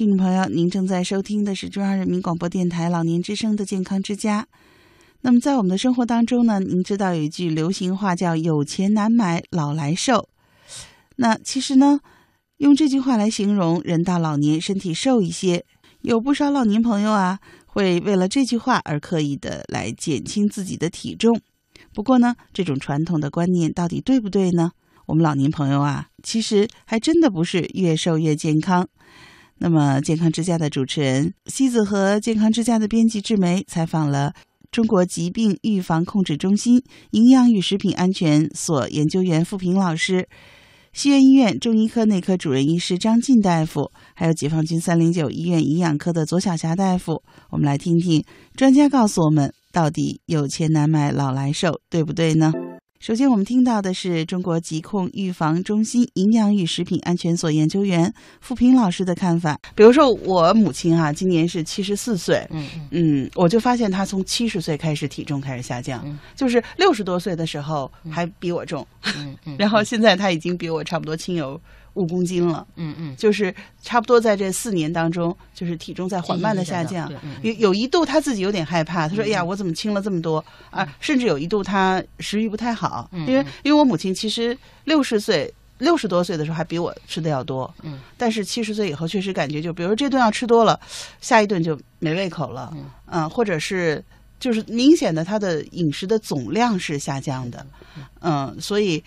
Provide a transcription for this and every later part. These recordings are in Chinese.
听众朋友，您正在收听的是中央人民广播电台老年之声的健康之家。那么，在我们的生活当中呢，您知道有一句流行话叫“有钱难买老来瘦”。那其实呢，用这句话来形容人到老年身体瘦一些，有不少老年朋友啊，会为了这句话而刻意的来减轻自己的体重。不过呢，这种传统的观念到底对不对呢？我们老年朋友啊，其实还真的不是越瘦越健康。那么，健康之家的主持人西子和健康之家的编辑志梅采访了中国疾病预防控制中心营养与食品安全所研究员付平老师，西苑医院中医科内科主任医师张进大夫，还有解放军三零九医院营养科的左小霞大夫。我们来听听专家告诉我们，到底有钱难买老来瘦，对不对呢？首先，我们听到的是中国疾控预防中心营养与食品安全所研究员付平老师的看法。比如说，我母亲哈，今年是七十四岁，嗯嗯，我就发现她从七十岁开始体重开始下降，就是六十多岁的时候还比我重，嗯嗯，然后现在她已经比我差不多轻有五公斤了，嗯嗯，就是差不多在这四年当中，就是体重在缓慢的下降。有有一度他自己有点害怕，他说：“哎呀，我怎么轻了这么多？啊？”甚至有一度他食欲不太好，因为因为我母亲其实六十岁六十多岁的时候还比我吃的要多，嗯，但是七十岁以后确实感觉就，比如说这顿要吃多了，下一顿就没胃口了，嗯，或者是就是明显的他的饮食的总量是下降的，嗯，所以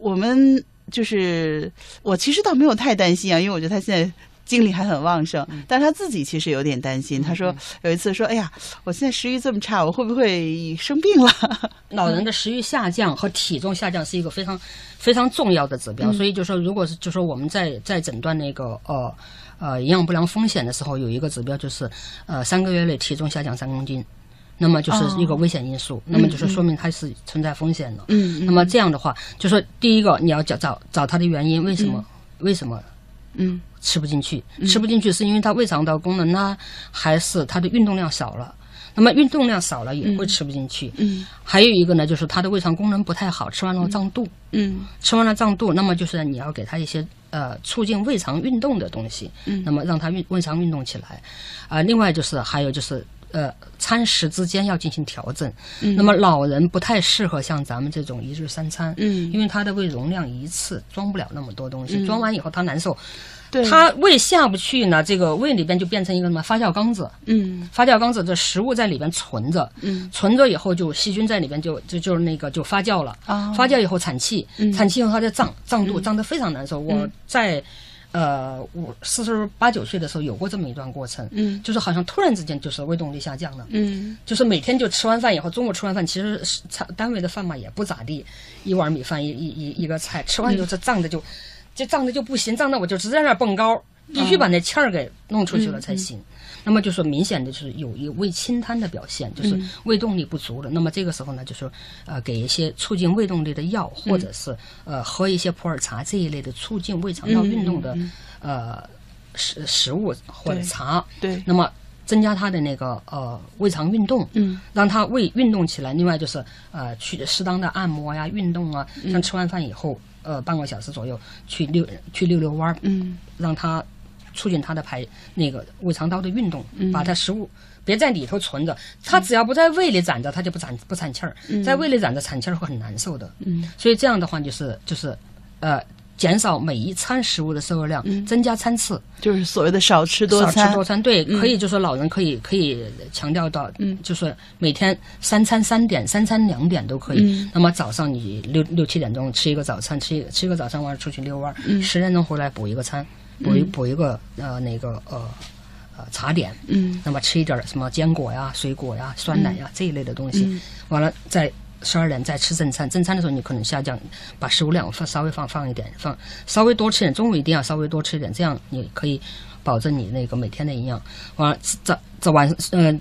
我们。就是我其实倒没有太担心啊，因为我觉得他现在精力还很旺盛，但是他自己其实有点担心。他说有一次说：“哎呀，我现在食欲这么差，我会不会生病了？” 老人的食欲下降和体重下降是一个非常非常重要的指标，所以就说，如果是就说我们在在诊断那个呃呃营养不良风险的时候，有一个指标就是呃三个月内体重下降三公斤。那么就是一个危险因素，那么就是说明它是存在风险的。嗯，那么这样的话，就说第一个你要找找找它的原因，为什么？为什么？嗯，吃不进去，吃不进去是因为它胃肠道功能呢，还是它的运动量少了？那么运动量少了也会吃不进去。嗯，还有一个呢，就是它的胃肠功能不太好，吃完了胀肚。嗯，吃完了胀肚，那么就是你要给它一些呃促进胃肠运动的东西。嗯，那么让它运胃肠运动起来。啊，另外就是还有就是。呃，餐食之间要进行调整。嗯，那么老人不太适合像咱们这种一日三餐。嗯，因为他的胃容量一次装不了那么多东西，装完以后他难受。对，他胃下不去呢，这个胃里边就变成一个什么发酵缸子。嗯，发酵缸子，这食物在里边存着。嗯，存着以后就细菌在里边就就就是那个就发酵了。啊，发酵以后产气，产气以后它就胀胀肚，胀得非常难受。我在。呃，我四十八九岁的时候有过这么一段过程，嗯，就是好像突然之间就是胃动力下降了，嗯，就是每天就吃完饭以后，中午吃完饭，其实餐单位的饭嘛也不咋地，一碗米饭一一一一个菜，吃完以后这胀的就，就胀的就不行，胀的我就直在那蹦高，必须把那气儿给弄出去了才行。那么就说明显的就是有一胃清瘫的表现，就是胃动力不足了。那么这个时候呢，就是呃给一些促进胃动力的药，或者是呃喝一些普洱茶这一类的促进胃肠道运动的呃食食物或者茶。对。那么增加他的那个呃胃肠运动，嗯，让他胃运动起来。另外就是呃去适当的按摩呀、运动啊，像吃完饭以后呃半个小时左右去溜去溜溜弯儿，嗯，让他。促进他的排那个胃肠道的运动，把它食物别在里头存着，它只要不在胃里攒着，它就不攒不产气儿，在胃里攒着产气儿会很难受的。嗯，所以这样的话就是就是呃减少每一餐食物的摄入量，增加餐次，就是所谓的少吃多餐。少吃多餐，对，可以就说老人可以可以强调到，嗯，就是每天三餐三点，三餐两点都可以。那么早上你六六七点钟吃一个早餐，吃吃一个早餐完了出去遛弯儿，十点钟回来补一个餐。补一补一个呃那个呃呃茶点，嗯，那么吃一点什么坚果呀、水果呀、酸奶呀这一类的东西，完了在十二点再吃正餐。正餐的时候你可能下降，把食物量放稍微放放一点，放稍微多吃点。中午一定要稍微多吃一点，这样你可以保证你那个每天的营养。完了这这晚嗯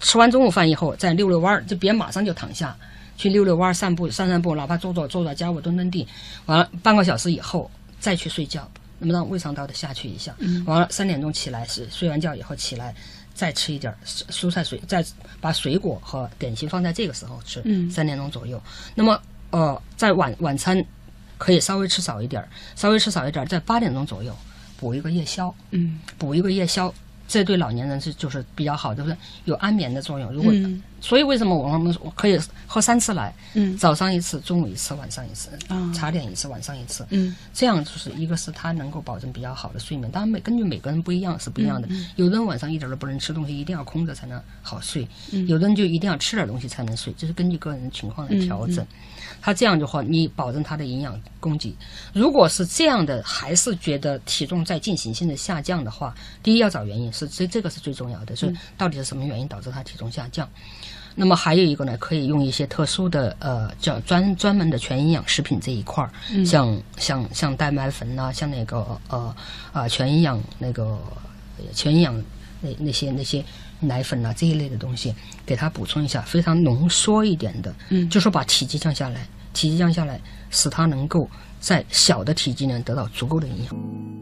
吃完中午饭以后再溜溜弯儿，就别马上就躺下去溜溜弯儿、散步散散步，哪怕坐坐坐在家务蹲蹲地，完了半个小时以后再去睡觉。那么让胃肠道的下去一下，完了三点钟起来是睡完觉以后起来再吃一点蔬菜水，再把水果和点心放在这个时候吃，三点钟左右。那么呃，在晚晚餐可以稍微吃少一点，稍微吃少一点，在八点钟左右。补一个夜宵，嗯补一个夜宵，这对老年人是就是比较好，就是有安眠的作用。如果、嗯所以为什么我们我可以喝三次奶，嗯早上一次，中午一次，晚上一次，啊茶点一次，晚上一次，嗯这样就是一个是它能够保证比较好的睡眠，当然每根据每个人不一样是不一样的。嗯有的人晚上一点都不能吃东西，一定要空着才能好睡；嗯有的人就一定要吃点东西才能睡，这是根据个人情况来调整。他这样的话，你保证他的营养供给。如果是这样的，还是觉得体重在进行性的下降的话，第一要找原因，是这这个是最重要的，所以到底是什么原因导致他体重下降。那么还有一个呢，可以用一些特殊的呃叫专专门的全营养食品这一块儿，像像像蛋白粉呐、像那个呃啊全营养那个呃全营养那那些那些奶粉呐、这一类的东西，给它补充一下，非常浓缩一点的，嗯。就说把体积降下来，体积降下来，使它能够在小的体积内得到足够的营养。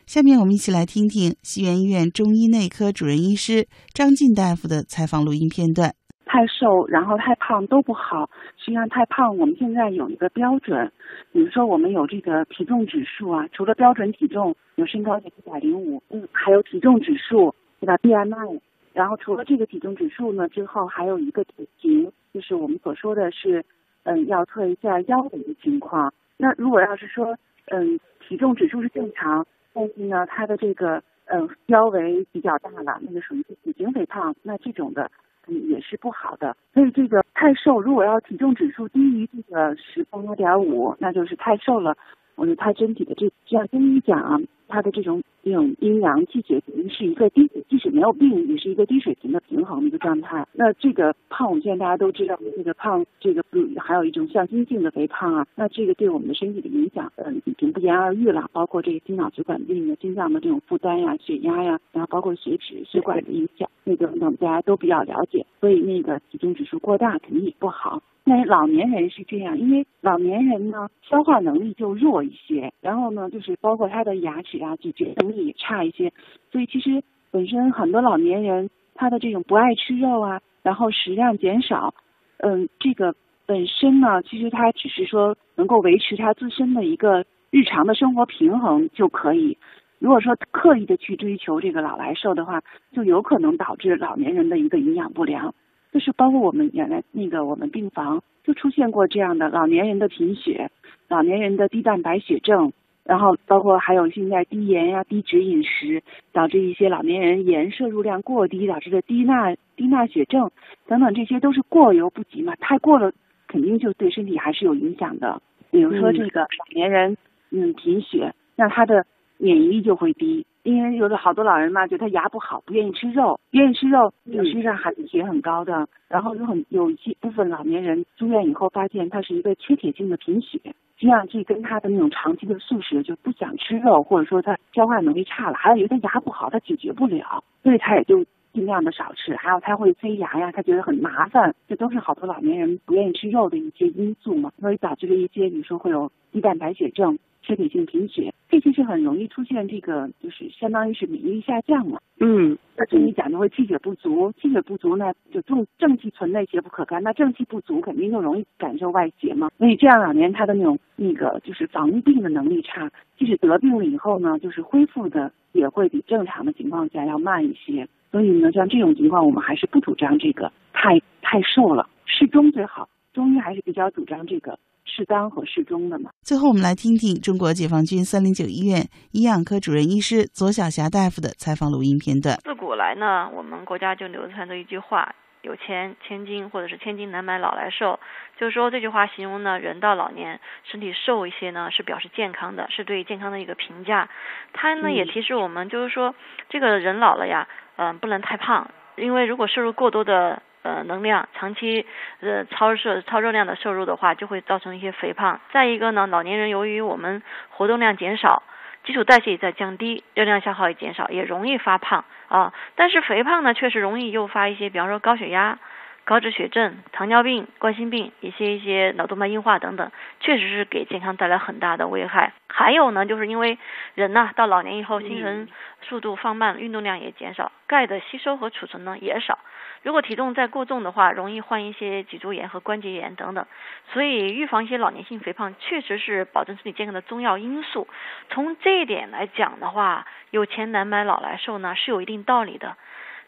下面我们一起来听听西园医院中医内科主任医师张晋大夫的采访录音片段。太瘦，然后太胖都不好。实际上太胖，我们现在有一个标准，比如说我们有这个体重指数啊，除了标准体重有身高一百零五，嗯，还有体重指数，对吧？BMI。然后除了这个体重指数呢，之后还有一个体型，就是我们所说的是，嗯，要测一下腰的一个情况。那如果要是说，嗯，体重指数是正常，但是呢，他的这个嗯腰围比较大了，那个属于体型肥胖，那这种的。嗯，也是不好的。所以这个太瘦，如果要体重指数低于这个十八点五，那就是太瘦了。我觉得他身体的这，像中医讲啊，他的这种这种阴阳气血肯定是一个低，即使没有病，也是一个低水平的平衡的一个状态。那这个胖，我们现在大家都知道，这个胖，这个还有一种向心性的肥胖啊，那这个对我们的身体的影响，嗯，已经不言而喻了。包括这个心脑血管病的心脏的这种负担呀、血压呀，然后包括血脂、血管的影响，那个我们大家都比较了解。所以那个体重指数过大肯定也不好。那老年人是这样，因为老年人呢消化能力就弱一些，然后呢就是包括他的牙齿啊咀嚼能也差一些，所以其实本身很多老年人他的这种不爱吃肉啊，然后食量减少，嗯，这个本身呢其实他只是说能够维持他自身的一个日常的生活平衡就可以。如果说刻意的去追求这个老来瘦的话，就有可能导致老年人的一个营养不良。就是包括我们原来那个我们病房就出现过这样的老年人的贫血，老年人的低蛋白血症，然后包括还有现在低盐呀、低脂饮食，导致一些老年人盐摄入量过低，导致的低钠低钠血症等等，这些都是过犹不及嘛，太过了肯定就对身体还是有影响的。比如说这个老年人，嗯，贫血，那他的免疫力就会低。因为有的好多老人嘛，觉得他牙不好，不愿意吃肉，不愿意吃肉，有身上含铁很高的。然后有很有一些部分老年人住院以后，发现他是一个缺铁性的贫血，这样去跟他的那种长期的素食就不想吃肉，或者说他消化能力差了，还有有的牙不好，他解决不了，所以他也就尽量的少吃。还有他会塞牙呀，他觉得很麻烦，这都是好多老年人不愿意吃肉的一些因素嘛，所以导致了一些比如说会有低蛋白血症。缺铁性贫血，这些是很容易出现这个，就是相当于是免疫力下降了。嗯，那中医讲就会气血不足，气血不足呢，就重正气存内，邪不可干。那正气不足，肯定就容易感受外邪嘛。所以这样两年他的那种那个就是防病的能力差，即使得病了以后呢，就是恢复的也会比正常的情况下要慢一些。所以呢，像这种情况，我们还是不主张这个太太瘦了，适中最好。中医还是比较主张这个。适当和适中的嘛。最后，我们来听听中国解放军三零九医院营养科主任医师左晓霞大夫的采访录音片段。自古来呢，我们国家就流传着一句话：“有钱千金，或者是千金难买老来瘦。”就是说这句话形容呢，人到老年身体瘦一些呢，是表示健康的，是对健康的一个评价。它呢也提示我们，就是说这个人老了呀，嗯、不能太胖，因为如果摄入过多的。呃，能量长期呃超摄超热量的摄入的话，就会造成一些肥胖。再一个呢，老年人由于我们活动量减少，基础代谢也在降低，热量消耗也减少，也容易发胖啊。但是肥胖呢，确实容易诱发一些，比方说高血压、高脂血症、糖尿病、冠心病，一些一些脑动脉硬化等等，确实是给健康带来很大的危害。还有呢，就是因为人呢到老年以后，新陈速度放慢，运动量也减少，钙的吸收和储存呢也少。如果体重再过重的话，容易患一些脊柱炎和关节炎等等。所以预防一些老年性肥胖，确实是保证身体健康的重要因素。从这一点来讲的话，有钱难买老来瘦呢是有一定道理的。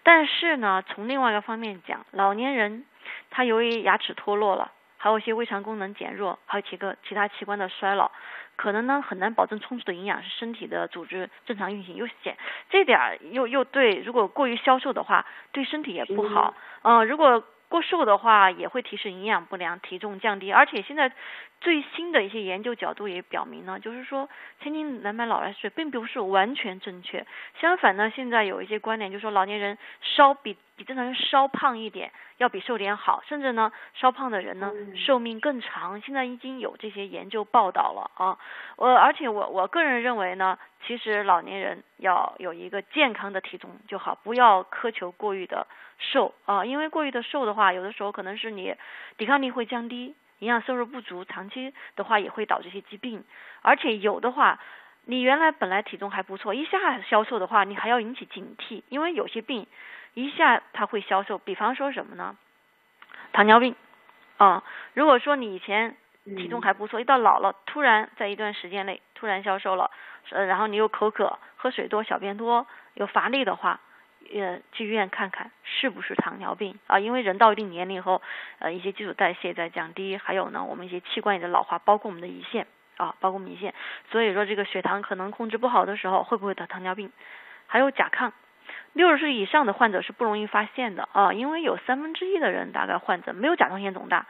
但是呢，从另外一个方面讲，老年人他由于牙齿脱落了，还有一些胃肠功能减弱，还有几个其他器官的衰老，可能呢很难保证充足的营养，是身体的组织正常运行，又减这点又又对，如果过于消瘦的话，对身体也不好。嗯，如果过瘦的话，也会提示营养不良、体重降低，而且现在。最新的一些研究角度也表明呢，就是说千金难买老来瘦并不是完全正确。相反呢，现在有一些观点就是说老年人稍比比正常人稍胖一点要比瘦点好，甚至呢稍胖的人呢寿命更长。现在已经有这些研究报道了啊。我而且我我个人认为呢，其实老年人要有一个健康的体重就好，不要苛求过于的瘦啊，因为过于的瘦的话，有的时候可能是你抵抗力会降低。营养摄入不足，长期的话也会导致一些疾病，而且有的话，你原来本来体重还不错，一下消瘦的话，你还要引起警惕，因为有些病一下它会消瘦，比方说什么呢？糖尿病啊，如果说你以前体重还不错，一到老了，突然在一段时间内突然消瘦了，呃，然后你又口渴、喝水多、小便多、有乏力的话。呃，去医院看看是不是糖尿病啊？因为人到一定年龄以后，呃，一些基础代谢在降低，还有呢，我们一些器官也在老化，包括我们的胰腺啊，包括我们胰腺。所以说，这个血糖可能控制不好的时候，会不会得糖尿病？还有甲亢，六十岁以上的患者是不容易发现的啊，因为有三分之一的人大概患者没有甲状腺肿大。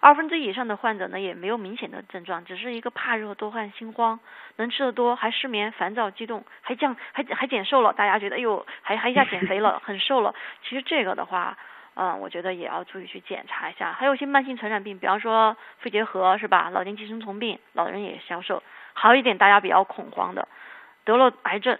二分之一以上的患者呢，也没有明显的症状，只是一个怕热、多汗、心慌，能吃的多，还失眠、烦躁、激动，还降还还减瘦了。大家觉得，哎呦，还还一下减肥了，很瘦了。其实这个的话，嗯，我觉得也要注意去检查一下。还有一些慢性传染病，比方说肺结核，是吧？老年寄生虫病，老人也消瘦。还有一点大家比较恐慌的，得了癌症。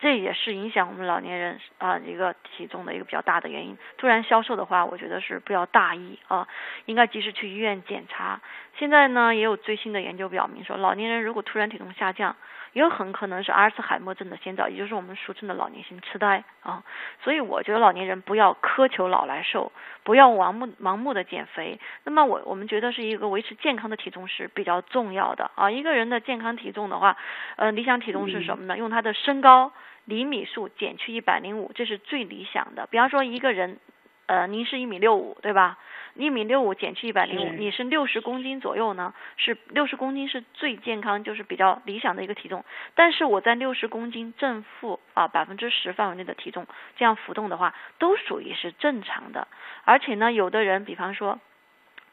这也是影响我们老年人啊一个体重的一个比较大的原因。突然消瘦的话，我觉得是不要大意啊，应该及时去医院检查。现在呢，也有最新的研究表明说，老年人如果突然体重下降，也很可能是阿尔茨海默症的先兆，也就是我们俗称的老年性痴呆啊。所以我觉得老年人不要苛求老来瘦，不要盲目盲目的减肥。那么我我们觉得是一个维持健康的体重是比较重要的啊。一个人的健康体重的话，呃，理想体重是什么呢？用他的身高。厘米数减去一百零五，这是最理想的。比方说一个人，呃，您是一米六五，对吧？一米六五减去一百零五，你是六十公斤左右呢？是六十公斤是最健康，就是比较理想的一个体重。但是我在六十公斤正负啊百分之十范围内的体重这样浮动的话，都属于是正常的。而且呢，有的人，比方说。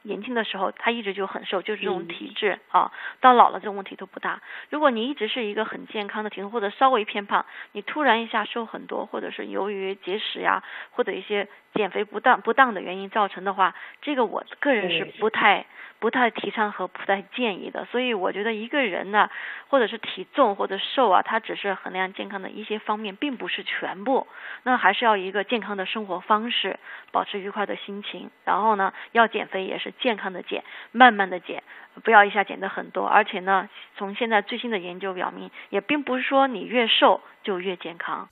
年轻的时候他一直就很瘦，就是这种体质啊。到老了这种问题都不大。如果你一直是一个很健康的体重，或者稍微偏胖，你突然一下瘦很多，或者是由于节食呀，或者一些减肥不当不当的原因造成的话，这个我个人是不太。不太提倡和不太建议的，所以我觉得一个人呢，或者是体重或者瘦啊，它只是衡量健康的一些方面，并不是全部。那还是要一个健康的生活方式，保持愉快的心情。然后呢，要减肥也是健康的减，慢慢的减，不要一下减的很多。而且呢，从现在最新的研究表明，也并不是说你越瘦就越健康。